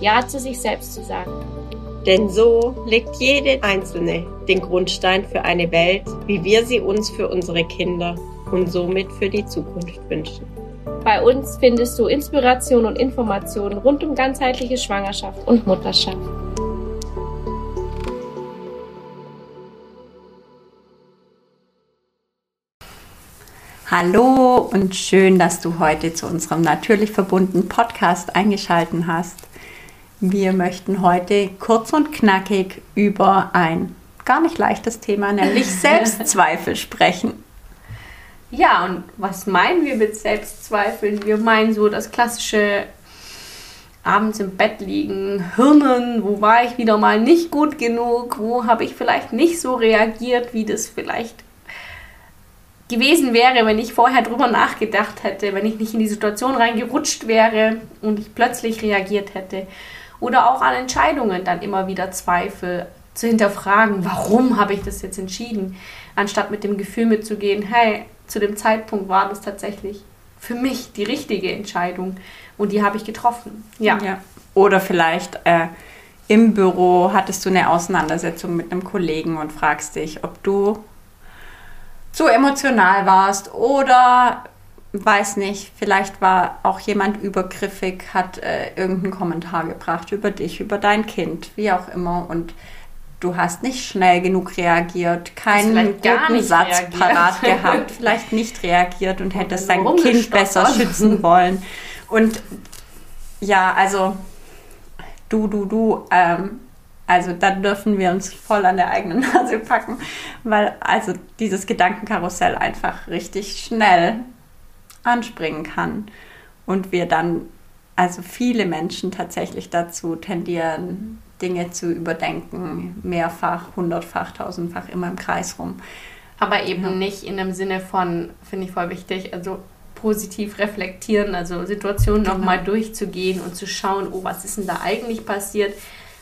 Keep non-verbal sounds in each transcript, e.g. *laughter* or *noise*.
Ja zu sich selbst zu sagen. Denn so legt jede Einzelne den Grundstein für eine Welt, wie wir sie uns für unsere Kinder und somit für die Zukunft wünschen. Bei uns findest du Inspiration und Informationen rund um ganzheitliche Schwangerschaft und Mutterschaft. Hallo und schön, dass du heute zu unserem natürlich verbundenen Podcast eingeschaltet hast. Wir möchten heute kurz und knackig über ein gar nicht leichtes Thema, nämlich *laughs* Selbstzweifel sprechen. Ja, und was meinen wir mit Selbstzweifeln? Wir meinen so das klassische abends im Bett liegen, Hirnen, wo war ich wieder mal nicht gut genug, wo habe ich vielleicht nicht so reagiert, wie das vielleicht gewesen wäre, wenn ich vorher drüber nachgedacht hätte, wenn ich nicht in die Situation reingerutscht wäre und ich plötzlich reagiert hätte. Oder auch an Entscheidungen dann immer wieder Zweifel zu hinterfragen, warum habe ich das jetzt entschieden, anstatt mit dem Gefühl mitzugehen, hey, zu dem Zeitpunkt war das tatsächlich für mich die richtige Entscheidung und die habe ich getroffen. Ja. ja. Oder vielleicht äh, im Büro hattest du eine Auseinandersetzung mit einem Kollegen und fragst dich, ob du zu emotional warst oder weiß nicht, vielleicht war auch jemand übergriffig, hat äh, irgendeinen Kommentar gebracht über dich, über dein Kind, wie auch immer und du hast nicht schnell genug reagiert, keinen guten Satz reagiert. parat *laughs* gehabt, vielleicht nicht reagiert und hättest dein Kind besser schützen *laughs* wollen. Und ja, also du, du, du, ähm, also da dürfen wir uns voll an der eigenen Nase packen, weil also dieses Gedankenkarussell einfach richtig schnell anspringen kann und wir dann also viele Menschen tatsächlich dazu tendieren, Dinge zu überdenken, mehrfach, hundertfach, tausendfach immer im Kreis rum. Aber eben ja. nicht in dem Sinne von, finde ich voll wichtig, also positiv reflektieren, also Situationen genau. nochmal durchzugehen und zu schauen, oh, was ist denn da eigentlich passiert?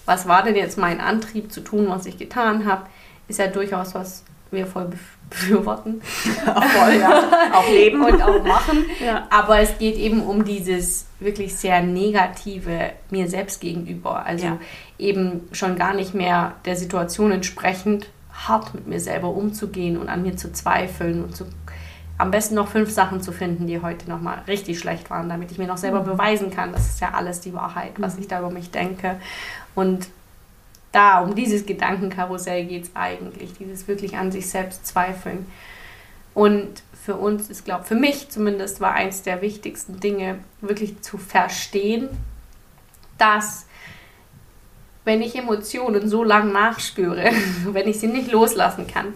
was war denn jetzt mein Antrieb zu tun, was ich getan habe, ist ja durchaus was wir voll befürworten. voll, ja. Auch leben. *laughs* und auch machen. Ja. Aber es geht eben um dieses wirklich sehr negative mir selbst gegenüber. Also ja. eben schon gar nicht mehr der Situation entsprechend hart mit mir selber umzugehen und an mir zu zweifeln und zu am besten noch fünf Sachen zu finden, die heute nochmal richtig schlecht waren, damit ich mir noch selber mhm. beweisen kann, das ist ja alles die Wahrheit, was mhm. ich da über mich denke. Und da, um dieses Gedankenkarussell geht es eigentlich, dieses wirklich an sich selbst zweifeln. Und für uns ist, glaube für mich zumindest, war eins der wichtigsten Dinge, wirklich zu verstehen, dass wenn ich Emotionen so lang nachspüre, *laughs* wenn ich sie nicht loslassen kann,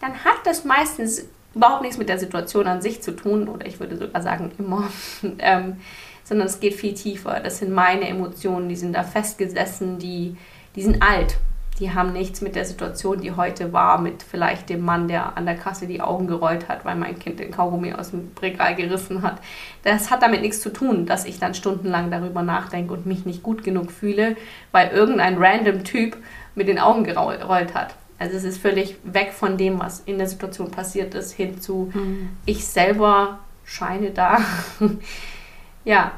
dann hat das meistens überhaupt nichts mit der Situation an sich zu tun, oder ich würde sogar sagen immer, *laughs* ähm, sondern es geht viel tiefer. Das sind meine Emotionen, die sind da festgesessen, die, die sind alt. Die haben nichts mit der Situation, die heute war, mit vielleicht dem Mann, der an der Kasse die Augen gerollt hat, weil mein Kind den Kaugummi aus dem Regal gerissen hat. Das hat damit nichts zu tun, dass ich dann stundenlang darüber nachdenke und mich nicht gut genug fühle, weil irgendein random Typ mit den Augen gerollt hat. Also es ist völlig weg von dem, was in der Situation passiert ist, hin zu mhm. ich selber scheine da *laughs* ja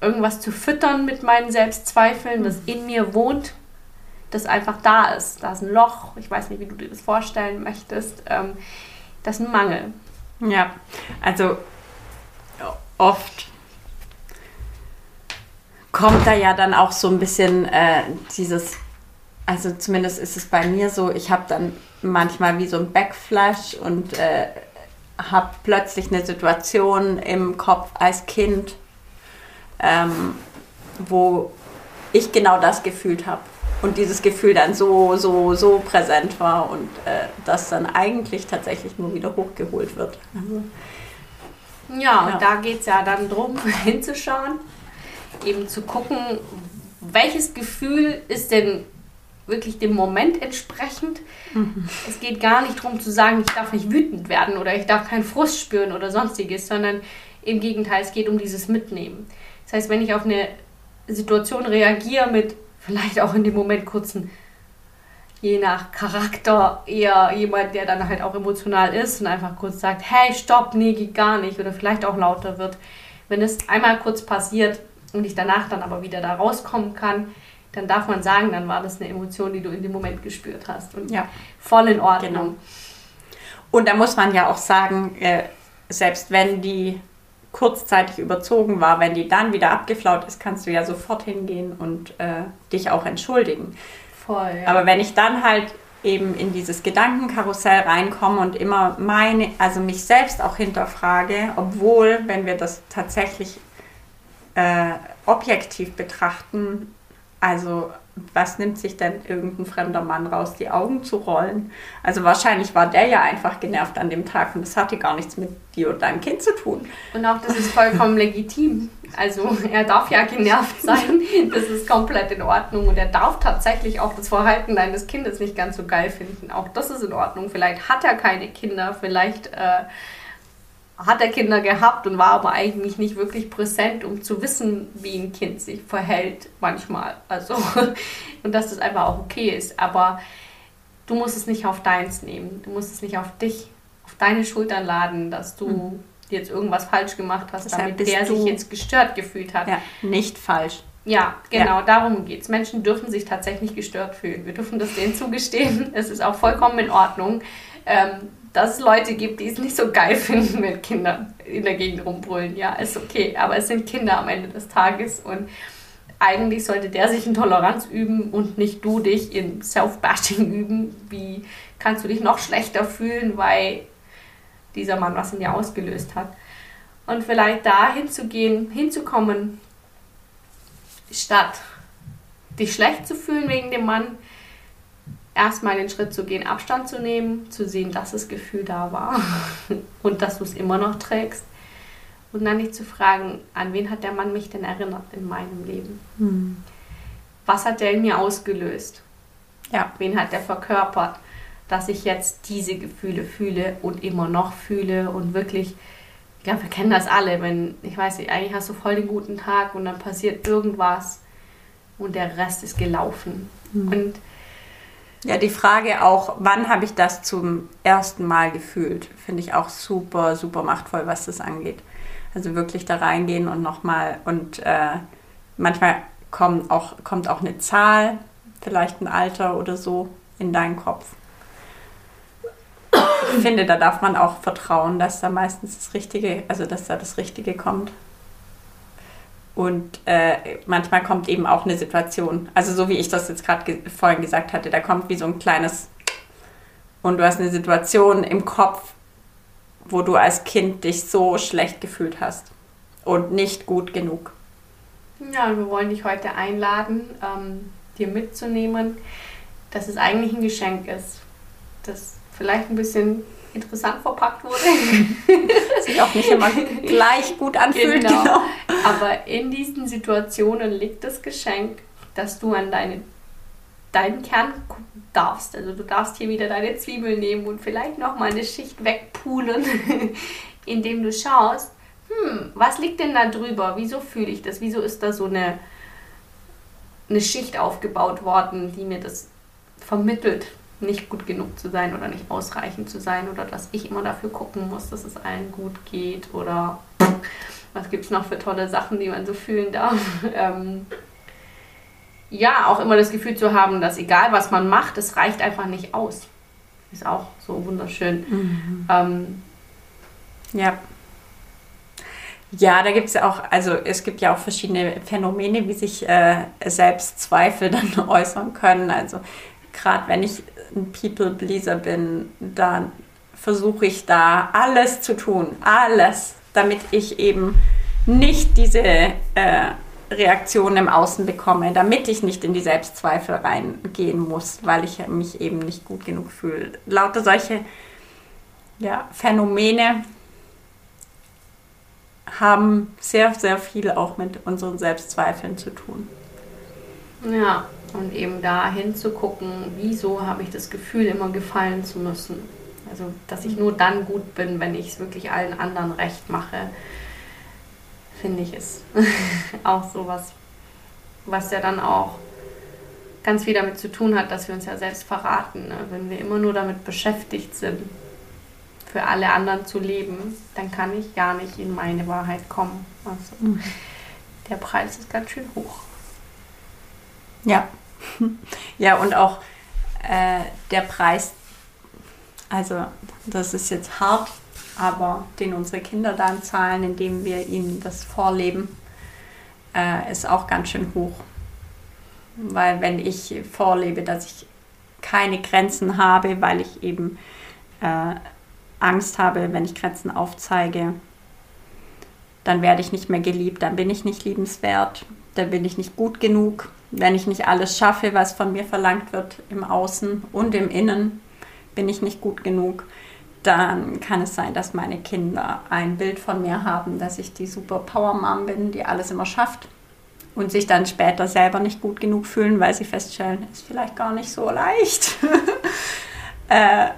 irgendwas zu füttern mit meinen Selbstzweifeln, das in mir wohnt, das einfach da ist. Da ist ein Loch, ich weiß nicht, wie du dir das vorstellen möchtest. Ähm, das ist ein Mangel. Ja, also oft kommt da ja dann auch so ein bisschen äh, dieses also zumindest ist es bei mir so, ich habe dann manchmal wie so ein Backflash und äh, habe plötzlich eine Situation im Kopf als Kind, ähm, wo ich genau das gefühlt habe und dieses Gefühl dann so, so, so präsent war und äh, das dann eigentlich tatsächlich nur wieder hochgeholt wird. Also, ja, und ja. da geht es ja dann darum, *laughs* hinzuschauen eben zu gucken, welches Gefühl ist denn wirklich dem Moment entsprechend. Mhm. Es geht gar nicht darum zu sagen, ich darf nicht wütend werden oder ich darf keinen Frust spüren oder sonstiges, sondern im Gegenteil, es geht um dieses Mitnehmen. Das heißt, wenn ich auf eine Situation reagiere mit vielleicht auch in dem Moment kurzen, je nach Charakter, eher jemand, der dann halt auch emotional ist und einfach kurz sagt, hey, stopp, nee, geht gar nicht oder vielleicht auch lauter wird. Wenn es einmal kurz passiert und ich danach dann aber wieder da rauskommen kann, dann darf man sagen, dann war das eine Emotion, die du in dem Moment gespürt hast. Und ja. voll in Ordnung. Genau. Und da muss man ja auch sagen, äh, selbst wenn die kurzzeitig überzogen war, wenn die dann wieder abgeflaut ist, kannst du ja sofort hingehen und äh, dich auch entschuldigen. Voll. Ja. Aber wenn ich dann halt eben in dieses Gedankenkarussell reinkomme und immer meine, also mich selbst auch hinterfrage, obwohl, wenn wir das tatsächlich äh, objektiv betrachten, also was nimmt sich denn irgendein fremder Mann raus, die Augen zu rollen? Also wahrscheinlich war der ja einfach genervt an dem Tag und das hatte gar nichts mit dir und deinem Kind zu tun. Und auch das ist vollkommen legitim. Also er darf ja genervt sein, das ist komplett in Ordnung und er darf tatsächlich auch das Verhalten deines Kindes nicht ganz so geil finden. Auch das ist in Ordnung. Vielleicht hat er keine Kinder, vielleicht... Äh, hat er Kinder gehabt und war aber eigentlich nicht wirklich präsent, um zu wissen, wie ein Kind sich verhält manchmal. Also, *laughs* und dass das einfach auch okay ist. Aber du musst es nicht auf deins nehmen. Du musst es nicht auf dich, auf deine Schultern laden, dass du mhm. jetzt irgendwas falsch gemacht hast, Deshalb damit der sich jetzt gestört gefühlt hat. Ja, nicht falsch. Ja, genau, ja. darum geht es. Menschen dürfen sich tatsächlich gestört fühlen. Wir dürfen das denen zugestehen. *laughs* Es ist auch vollkommen in Ordnung. Ähm, dass es Leute gibt, die es nicht so geil *laughs* finden, wenn Kinder in der Gegend rumbrüllen. Ja, ist okay, aber es sind Kinder am Ende des Tages und eigentlich sollte der sich in Toleranz üben und nicht du dich in Self-Bashing üben. Wie kannst du dich noch schlechter fühlen, weil dieser Mann was in dir ausgelöst hat? Und vielleicht da hinzugehen, hinzukommen, statt dich schlecht zu fühlen wegen dem Mann, erstmal den Schritt zu gehen, Abstand zu nehmen, zu sehen, dass das Gefühl da war *laughs* und dass du es immer noch trägst. Und dann dich zu fragen, an wen hat der Mann mich denn erinnert in meinem Leben? Hm. Was hat der in mir ausgelöst? Ja. Wen hat der verkörpert, dass ich jetzt diese Gefühle fühle und immer noch fühle und wirklich, ich glaube, wir kennen das alle, wenn, ich weiß nicht, eigentlich hast du voll den guten Tag und dann passiert irgendwas und der Rest ist gelaufen. Hm. Und ja, die Frage auch, wann habe ich das zum ersten Mal gefühlt, finde ich auch super, super machtvoll, was das angeht. Also wirklich da reingehen und nochmal und äh, manchmal kommt auch, kommt auch eine Zahl, vielleicht ein Alter oder so in deinen Kopf. Ich finde, da darf man auch vertrauen, dass da meistens das Richtige, also dass da das Richtige kommt. Und äh, manchmal kommt eben auch eine Situation, also so wie ich das jetzt gerade ge vorhin gesagt hatte, da kommt wie so ein kleines und du hast eine Situation im Kopf, wo du als Kind dich so schlecht gefühlt hast und nicht gut genug. Ja, wir wollen dich heute einladen, ähm, dir mitzunehmen, dass es eigentlich ein Geschenk ist, das vielleicht ein bisschen interessant verpackt wurde. *laughs* Sich auch nicht immer gleich gut anfühlt. Genau. genau. Aber in diesen Situationen liegt das Geschenk, dass du an deine, deinen Kern gucken darfst. Also du darfst hier wieder deine Zwiebel nehmen und vielleicht nochmal eine Schicht wegpulen, *laughs* indem du schaust, hm, was liegt denn da drüber? Wieso fühle ich das? Wieso ist da so eine, eine Schicht aufgebaut worden, die mir das vermittelt? Nicht gut genug zu sein oder nicht ausreichend zu sein oder dass ich immer dafür gucken muss, dass es allen gut geht oder was gibt es noch für tolle Sachen, die man so fühlen darf. *laughs* Ähm, ja, auch immer das Gefühl zu haben, dass egal was man macht, es reicht einfach nicht aus. Ist auch so wunderschön. Mhm. Ähm, ja. Ja, da gibt es ja auch, also es gibt ja auch verschiedene Phänomene, wie sich äh, Selbstzweifel *laughs* dann äußern können. Also gerade wenn ich ein People-Pleaser bin, dann versuche ich da alles zu tun, alles, damit ich eben nicht diese äh, Reaktion im Außen bekomme, damit ich nicht in die Selbstzweifel reingehen muss, weil ich mich eben nicht gut genug fühle. Lauter solche ja, Phänomene haben sehr, sehr viel auch mit unseren Selbstzweifeln zu tun. Ja, und eben da hinzugucken, wieso habe ich das Gefühl, immer gefallen zu müssen. Also, dass ich nur dann gut bin, wenn ich es wirklich allen anderen recht mache, finde ich ist *laughs* auch sowas, was ja dann auch ganz viel damit zu tun hat, dass wir uns ja selbst verraten. Ne? Wenn wir immer nur damit beschäftigt sind, für alle anderen zu leben, dann kann ich gar nicht in meine Wahrheit kommen. Also, mhm. Der Preis ist ganz schön hoch. Ja. *laughs* Ja, und auch äh, der Preis, also das ist jetzt hart, aber den unsere Kinder dann zahlen, indem wir ihnen das vorleben, äh, ist auch ganz schön hoch. Weil wenn ich vorlebe, dass ich keine Grenzen habe, weil ich eben äh, Angst habe, wenn ich Grenzen aufzeige, dann werde ich nicht mehr geliebt, dann bin ich nicht liebenswert, dann bin ich nicht gut genug, wenn ich nicht alles schaffe, was von mir verlangt wird im Außen und im Innen, bin ich nicht gut genug, dann kann es sein, dass meine Kinder ein Bild von mir haben, dass ich die super Power Mom bin, die alles immer schafft und sich dann später selber nicht gut genug fühlen, weil sie feststellen, ist vielleicht gar nicht so leicht. *laughs* äh,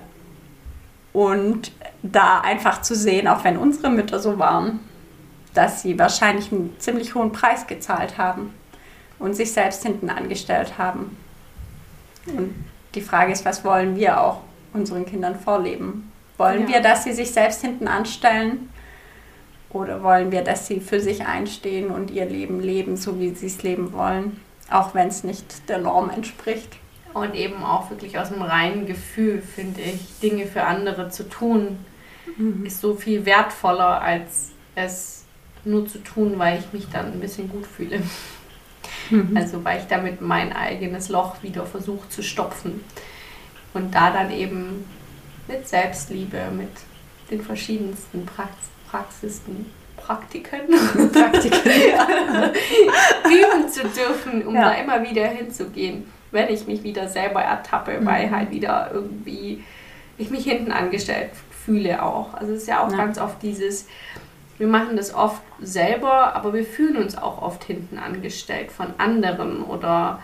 und da einfach zu sehen, auch wenn unsere Mütter so waren, dass sie wahrscheinlich einen ziemlich hohen Preis gezahlt haben und sich selbst hinten angestellt haben. Und die Frage ist, was wollen wir auch unseren Kindern vorleben? Wollen ja. wir, dass sie sich selbst hinten anstellen? Oder wollen wir, dass sie für sich einstehen und ihr Leben leben, so wie sie es leben wollen, auch wenn es nicht der Norm entspricht? Und eben auch wirklich aus einem reinen Gefühl, finde ich, Dinge für andere zu tun, mhm. ist so viel wertvoller, als es nur zu tun, weil ich mich dann ein bisschen gut fühle. Mhm. Also weil ich damit mein eigenes Loch wieder versuche zu stopfen. Und da dann eben mit Selbstliebe, mit den verschiedensten Prax Praxisten, Praktiken, *laughs* Praktiken ja. *laughs* üben zu dürfen, um ja. da immer wieder hinzugehen, wenn ich mich wieder selber ertappe, mhm. weil halt wieder irgendwie ich mich hinten angestellt fühle auch. Also es ist ja auch ja. ganz oft dieses, wir machen das oft selber, aber wir fühlen uns auch oft hinten angestellt von anderen oder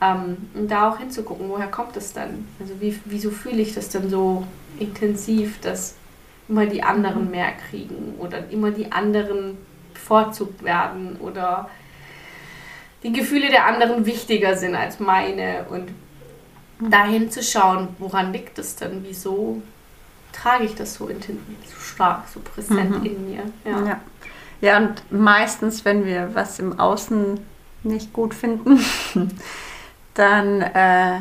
ähm, da auch hinzugucken, woher kommt das dann? Also wie, wieso fühle ich das denn so intensiv, dass immer die anderen mehr kriegen oder immer die anderen bevorzugt werden oder die Gefühle der anderen wichtiger sind als meine? Und dahin zu schauen, woran liegt das denn, wieso trage ich das so, so stark, so präsent mhm. in mir. Ja. ja. Ja, und meistens, wenn wir was im Außen nicht gut finden, *laughs* dann äh,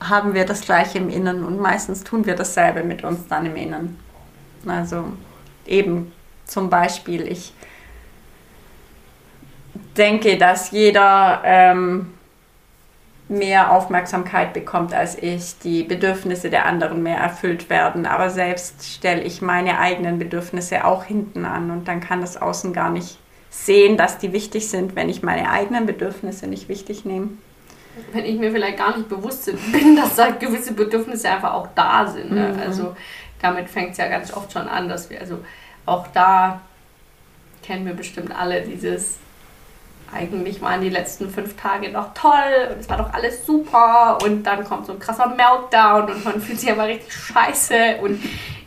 haben wir das Gleiche im Innen und meistens tun wir dasselbe mit uns dann im Innen. Also eben zum Beispiel, ich denke, dass jeder ähm, mehr Aufmerksamkeit bekommt als ich, die Bedürfnisse der anderen mehr erfüllt werden. Aber selbst stelle ich meine eigenen Bedürfnisse auch hinten an und dann kann das Außen gar nicht sehen, dass die wichtig sind, wenn ich meine eigenen Bedürfnisse nicht wichtig nehme. Wenn ich mir vielleicht gar nicht bewusst bin, *laughs* dass da gewisse Bedürfnisse einfach auch da sind. Ne? Mhm. Also damit fängt es ja ganz oft schon an, dass wir, also auch da kennen wir bestimmt alle dieses eigentlich waren die letzten fünf Tage noch toll und es war doch alles super und dann kommt so ein krasser Meltdown und man *laughs* fühlt sich aber richtig scheiße und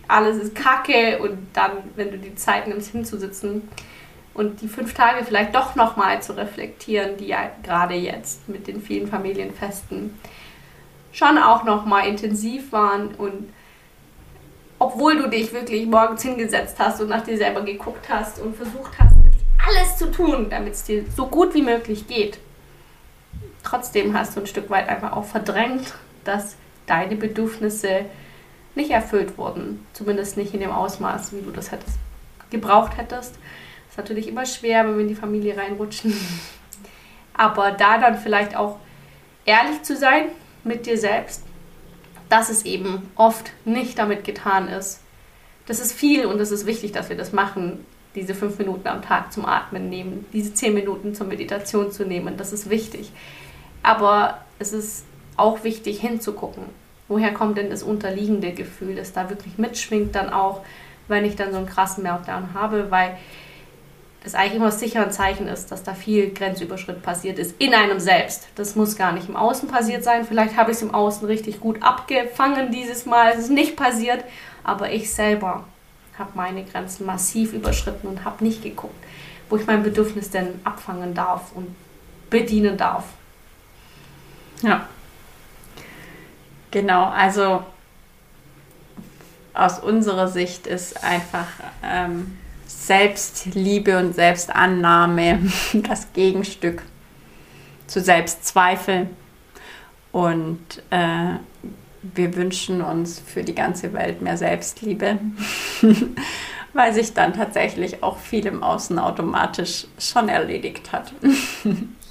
alles ist kacke und dann, wenn du die Zeit nimmst hinzusitzen und die fünf Tage vielleicht doch nochmal zu reflektieren, die ja gerade jetzt mit den vielen Familienfesten schon auch nochmal intensiv waren und obwohl du dich wirklich morgens hingesetzt hast und nach dir selber geguckt hast und versucht hast, alles zu tun, damit es dir so gut wie möglich geht. Trotzdem hast du ein Stück weit einfach auch verdrängt, dass deine Bedürfnisse nicht erfüllt wurden. Zumindest nicht in dem Ausmaß, wie du das hättest, gebraucht hättest. Das ist natürlich immer schwer, wenn wir in die Familie reinrutschen. *laughs* Aber da dann vielleicht auch ehrlich zu sein mit dir selbst, dass es eben oft nicht damit getan ist. Das ist viel und es ist wichtig, dass wir das machen diese fünf Minuten am Tag zum Atmen nehmen, diese zehn Minuten zur Meditation zu nehmen. Das ist wichtig. Aber es ist auch wichtig hinzugucken, woher kommt denn das unterliegende Gefühl, das da wirklich mitschwingt, dann auch wenn ich dann so einen krassen Meltdown habe, weil das eigentlich immer sicher ein Zeichen ist, dass da viel Grenzüberschritt passiert ist in einem selbst. Das muss gar nicht im Außen passiert sein. Vielleicht habe ich es im Außen richtig gut abgefangen dieses Mal. Es ist nicht passiert, aber ich selber habe meine Grenzen massiv überschritten und habe nicht geguckt, wo ich mein Bedürfnis denn abfangen darf und bedienen darf. Ja. Genau, also aus unserer Sicht ist einfach ähm, Selbstliebe und Selbstannahme *laughs* das Gegenstück zu Selbstzweifel. Und äh, wir wünschen uns für die ganze Welt mehr Selbstliebe, *laughs* weil sich dann tatsächlich auch viel im Außen automatisch schon erledigt hat.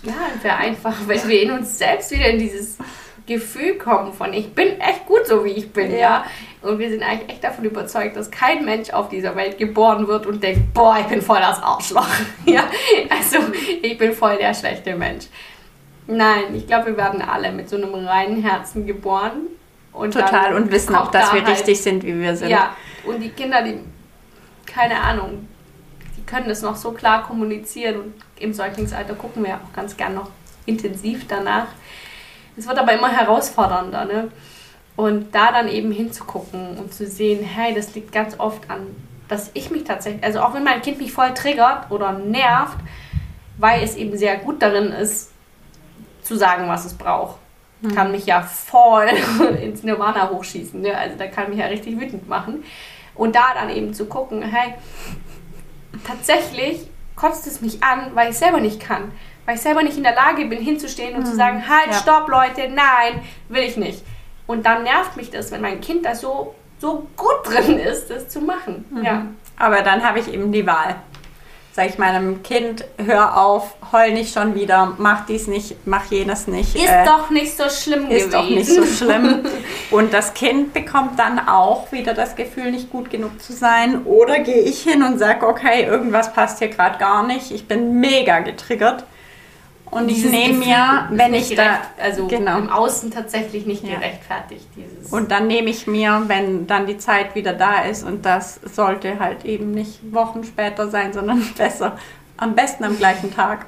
Ja, wäre einfach, wenn wir in uns selbst wieder in dieses Gefühl kommen von ich bin echt gut so wie ich bin, ja. ja. Und wir sind eigentlich echt davon überzeugt, dass kein Mensch auf dieser Welt geboren wird und denkt, boah, ich bin voll das Arschloch. *laughs* ja, also ich bin voll der schlechte Mensch. Nein, ich glaube, wir werden alle mit so einem reinen Herzen geboren. Und Total und wissen auch, dass da wir halt, richtig sind, wie wir sind. Ja, und die Kinder, die, keine Ahnung, die können das noch so klar kommunizieren und im Säuglingsalter gucken wir auch ganz gern noch intensiv danach. Es wird aber immer herausfordernder, ne? Und da dann eben hinzugucken und zu sehen, hey, das liegt ganz oft an, dass ich mich tatsächlich, also auch wenn mein Kind mich voll triggert oder nervt, weil es eben sehr gut darin ist, zu sagen, was es braucht. Mhm. Kann mich ja voll *laughs* ins Nirvana hochschießen. Ne? Also da kann mich ja richtig wütend machen. Und da dann eben zu gucken, hey, tatsächlich kotzt es mich an, weil ich selber nicht kann. Weil ich selber nicht in der Lage bin, hinzustehen und mhm. zu sagen, halt, ja. stopp, Leute, nein, will ich nicht. Und dann nervt mich das, wenn mein Kind da so, so gut drin ist, das zu machen. Mhm. Ja. Aber dann habe ich eben die Wahl. Sag ich meinem Kind, hör auf, heul nicht schon wieder, mach dies nicht, mach jenes nicht. Ist äh, doch nicht so schlimm ist gewesen. Ist doch nicht so schlimm. *laughs* und das Kind bekommt dann auch wieder das Gefühl, nicht gut genug zu sein. Oder gehe ich hin und sage, okay, irgendwas passt hier gerade gar nicht, ich bin mega getriggert und ich nehme mir, wenn ich da, also genau. im Außen tatsächlich nicht ja. gerechtfertigt. Dieses und dann nehme ich mir, wenn dann die Zeit wieder da ist, und das sollte halt eben nicht Wochen später sein, sondern *laughs* besser, am besten am gleichen Tag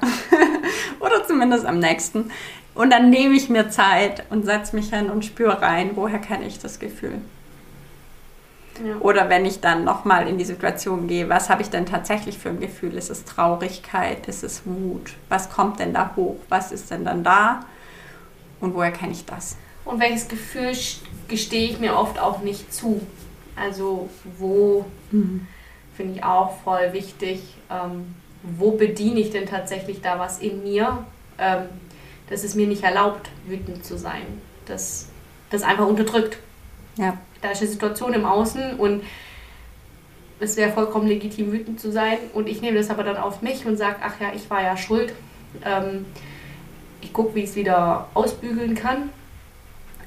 *laughs* oder zumindest am nächsten. Und dann nehme ich mir Zeit und setze mich hin und spüre rein, woher kenne ich das Gefühl. Oder wenn ich dann nochmal in die Situation gehe, was habe ich denn tatsächlich für ein Gefühl? Ist es Traurigkeit? Ist es Wut? Was kommt denn da hoch? Was ist denn dann da? Und woher kenne ich das? Und welches Gefühl gestehe ich mir oft auch nicht zu? Also wo mhm. finde ich auch voll wichtig, ähm, wo bediene ich denn tatsächlich da was in mir, ähm, dass es mir nicht erlaubt, wütend zu sein, dass das einfach unterdrückt. Ja da ist eine Situation im Außen und es wäre vollkommen legitim, wütend zu sein. Und ich nehme das aber dann auf mich und sage, ach ja, ich war ja schuld. Ähm, ich gucke, wie ich es wieder ausbügeln kann.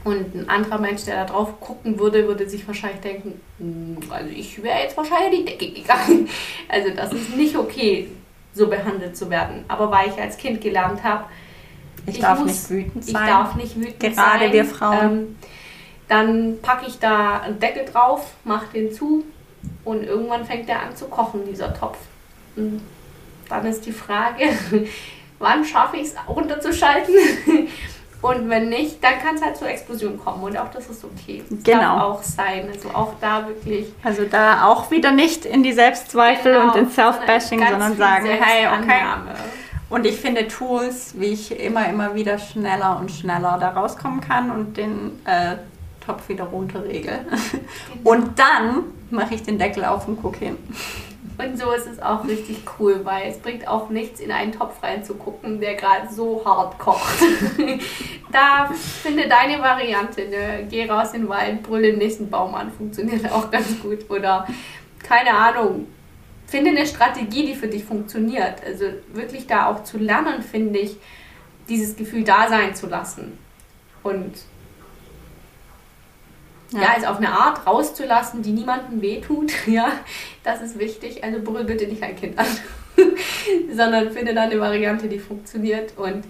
Und ein anderer Mensch, der da drauf gucken würde, würde sich wahrscheinlich denken, hm, also ich wäre jetzt wahrscheinlich in die Decke gegangen. *laughs* Also das ist nicht okay, so behandelt zu werden. Aber weil ich als Kind gelernt habe, ich, ich, darf muss, nicht wütend sein. Ich darf nicht wütend Gerade sein. Gerade wir Frauen. Ähm, dann packe ich da einen Deckel drauf, mache den zu und irgendwann fängt der an zu kochen, dieser Topf. Und dann ist die Frage, *laughs* wann schaffe ich es runterzuschalten? *laughs* Und wenn nicht, dann kann es halt zur Explosion kommen. Und auch das ist okay. Das genau. darf auch sein. Also auch da wirklich. Also da auch wieder nicht in die Selbstzweifel genau, und in Self-Bashing, sondern sagen, hey, okay. Und ich finde Tools, wie ich immer, immer wieder schneller und schneller da rauskommen kann und den äh, Topf wieder runterregel. Genau. Und dann mache ich den Deckel auf und gucke hin. Und so ist es auch richtig cool, weil es bringt auch nichts, in einen Topf reinzugucken, der gerade so hart kocht. *laughs* da finde deine Variante, ne? geh raus in den Wald, brülle den nächsten Baum an, funktioniert auch ganz gut. Oder keine Ahnung, finde eine Strategie, die für dich funktioniert. Also wirklich da auch zu lernen, finde ich, dieses Gefühl da sein zu lassen. Und ja. ja, also auf eine Art rauszulassen, die niemandem wehtut, *laughs* ja, das ist wichtig. Also brüll bitte nicht ein Kind an, *laughs* sondern finde dann eine Variante, die funktioniert und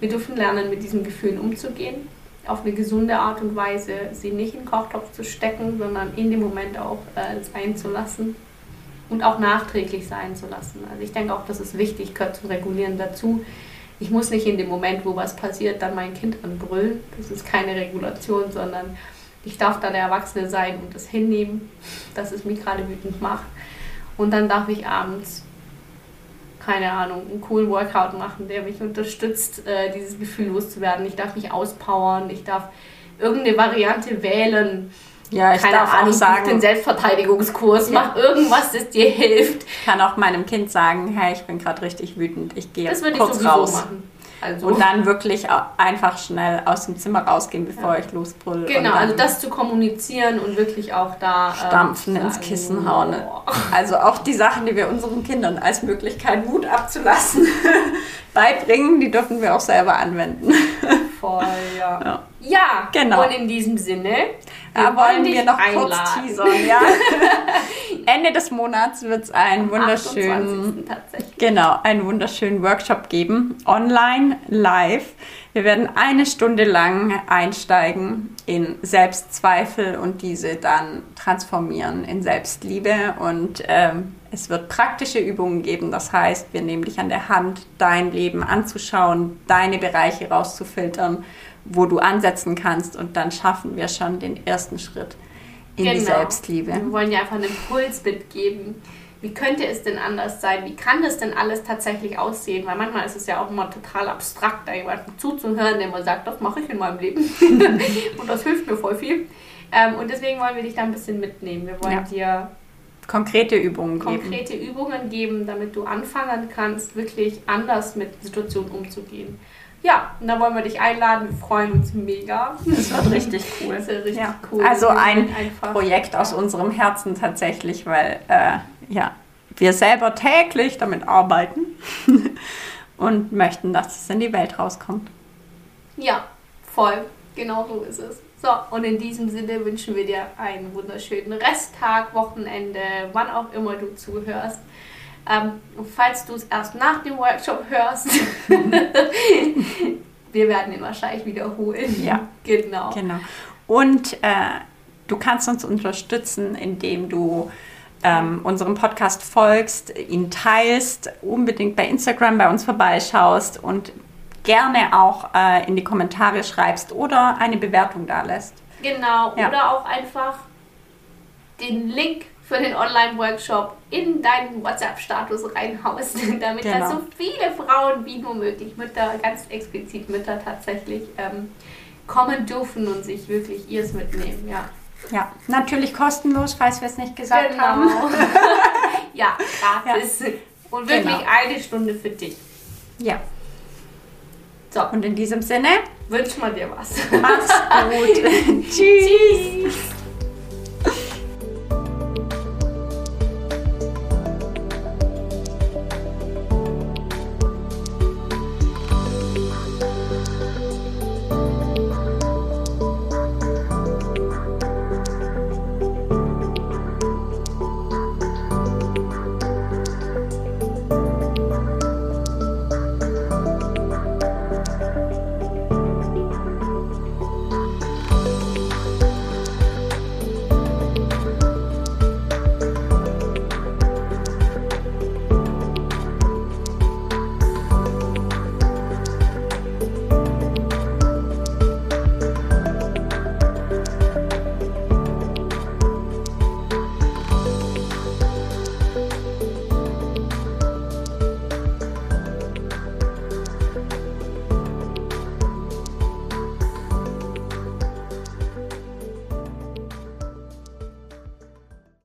wir dürfen lernen, mit diesen Gefühlen umzugehen auf eine gesunde Art und Weise, sie nicht in den Kochtopf zu stecken, sondern in dem Moment auch äh, sein zu lassen und auch nachträglich sein zu lassen. Also ich denke auch, das ist wichtig, gehört zum Regulieren dazu. Ich muss nicht in dem Moment, wo was passiert, dann mein Kind anbrüllen. Das ist keine Regulation, sondern ich darf dann der Erwachsene sein und das hinnehmen, dass es mich gerade wütend macht. Und dann darf ich abends, keine Ahnung, einen coolen Workout machen, der mich unterstützt, äh, dieses Gefühl loszuwerden. Ich darf mich auspowern, ich darf irgendeine Variante wählen. Ja, ich Keine darf Ahnung, auch sagen, den Selbstverteidigungskurs, Ja. mach irgendwas, das dir *laughs* hilft. ich kann auch meinem Kind sagen, hey, ich bin gerade richtig wütend, ich gehe Das jetzt würde ich kurz sowieso raus. machen. Also, Und dann wirklich einfach schnell aus dem Zimmer rausgehen, bevor ich losbrülle. genau, also das zu kommunizieren und wirklich auch da ähm, Stampfen zu ins Kissen hauen. boah. Also auch die Sachen, die wir unseren Kindern als Möglichkeit, Wut abzulassen, *laughs* beibringen, die dürfen wir auch selber anwenden. *laughs* Voll, ja. Ja. Ja, Genau. Und in diesem Sinne, Da wollen dich wir noch kurz einladen. teasern. Ja. *laughs* Ende des Monats wird es einen wunderschönen 28. tatsächlich. Genau, einen wunderschönen Workshop geben, online, live. Wir werden eine Stunde lang einsteigen in Selbstzweifel und diese dann transformieren in Selbstliebe. Und ähm, es wird praktische Übungen geben. Das heißt, wir nehmen dich an der Hand, dein Leben anzuschauen, deine Bereiche rauszufiltern, wo du ansetzen kannst. Und dann schaffen wir schon den ersten Schritt in die Genau. Selbstliebe. Wir wollen dir einfach einen Impuls mitgeben. Wie könnte es denn anders sein? Wie kann das denn alles tatsächlich aussehen? Weil manchmal ist es ja auch immer total abstrakt, da jemandem zuzuhören, der mal sagt, das mache ich in meinem Leben. *laughs* und das hilft mir voll viel. Ähm, und deswegen wollen wir dich da ein bisschen mitnehmen. Wir wollen dir Konkrete Übungen geben. konkrete Übungen geben, damit du anfangen kannst, wirklich anders mit Situationen umzugehen. Ja, und da wollen wir dich einladen. Wir freuen uns mega. Das wird richtig cool. Das wird richtig Ja. cool. Also ein einfach- Projekt aus unserem Herzen tatsächlich, weil äh, ja, wir selber täglich damit arbeiten *laughs* und möchten, dass es in die Welt rauskommt. Ja, voll. Genau so ist es. So, und in diesem Sinne wünschen wir dir einen wunderschönen Resttag, Wochenende, wann auch immer du zuhörst. Ähm, falls du es erst nach dem Workshop hörst, *laughs* wir werden ihn wahrscheinlich wiederholen. Ja. Genau. Genau. Und äh, du kannst uns unterstützen, indem du ähm, unserem Podcast folgst, ihn teilst, unbedingt bei Instagram bei uns vorbeischaust und gerne auch äh, in die Kommentare schreibst oder eine Bewertung da lässt. Genau. Ja. Oder auch einfach den Link für den Online-Workshop in deinen WhatsApp-Status reinhaust, *laughs* damit da Genau. so viele Frauen wie nur möglich, Mütter, ganz explizit Mütter tatsächlich ähm, kommen dürfen und sich wirklich ihrs mitnehmen. Ja, Ja, natürlich kostenlos, falls wir es nicht gesagt haben. genau. *laughs* ja, gratis. Und wirklich Genau. eine Stunde für dich. Ja, So, und in diesem Sinne, wünsch mal dir was. mach's gut. *laughs* *laughs* Tschüss. Tschüss.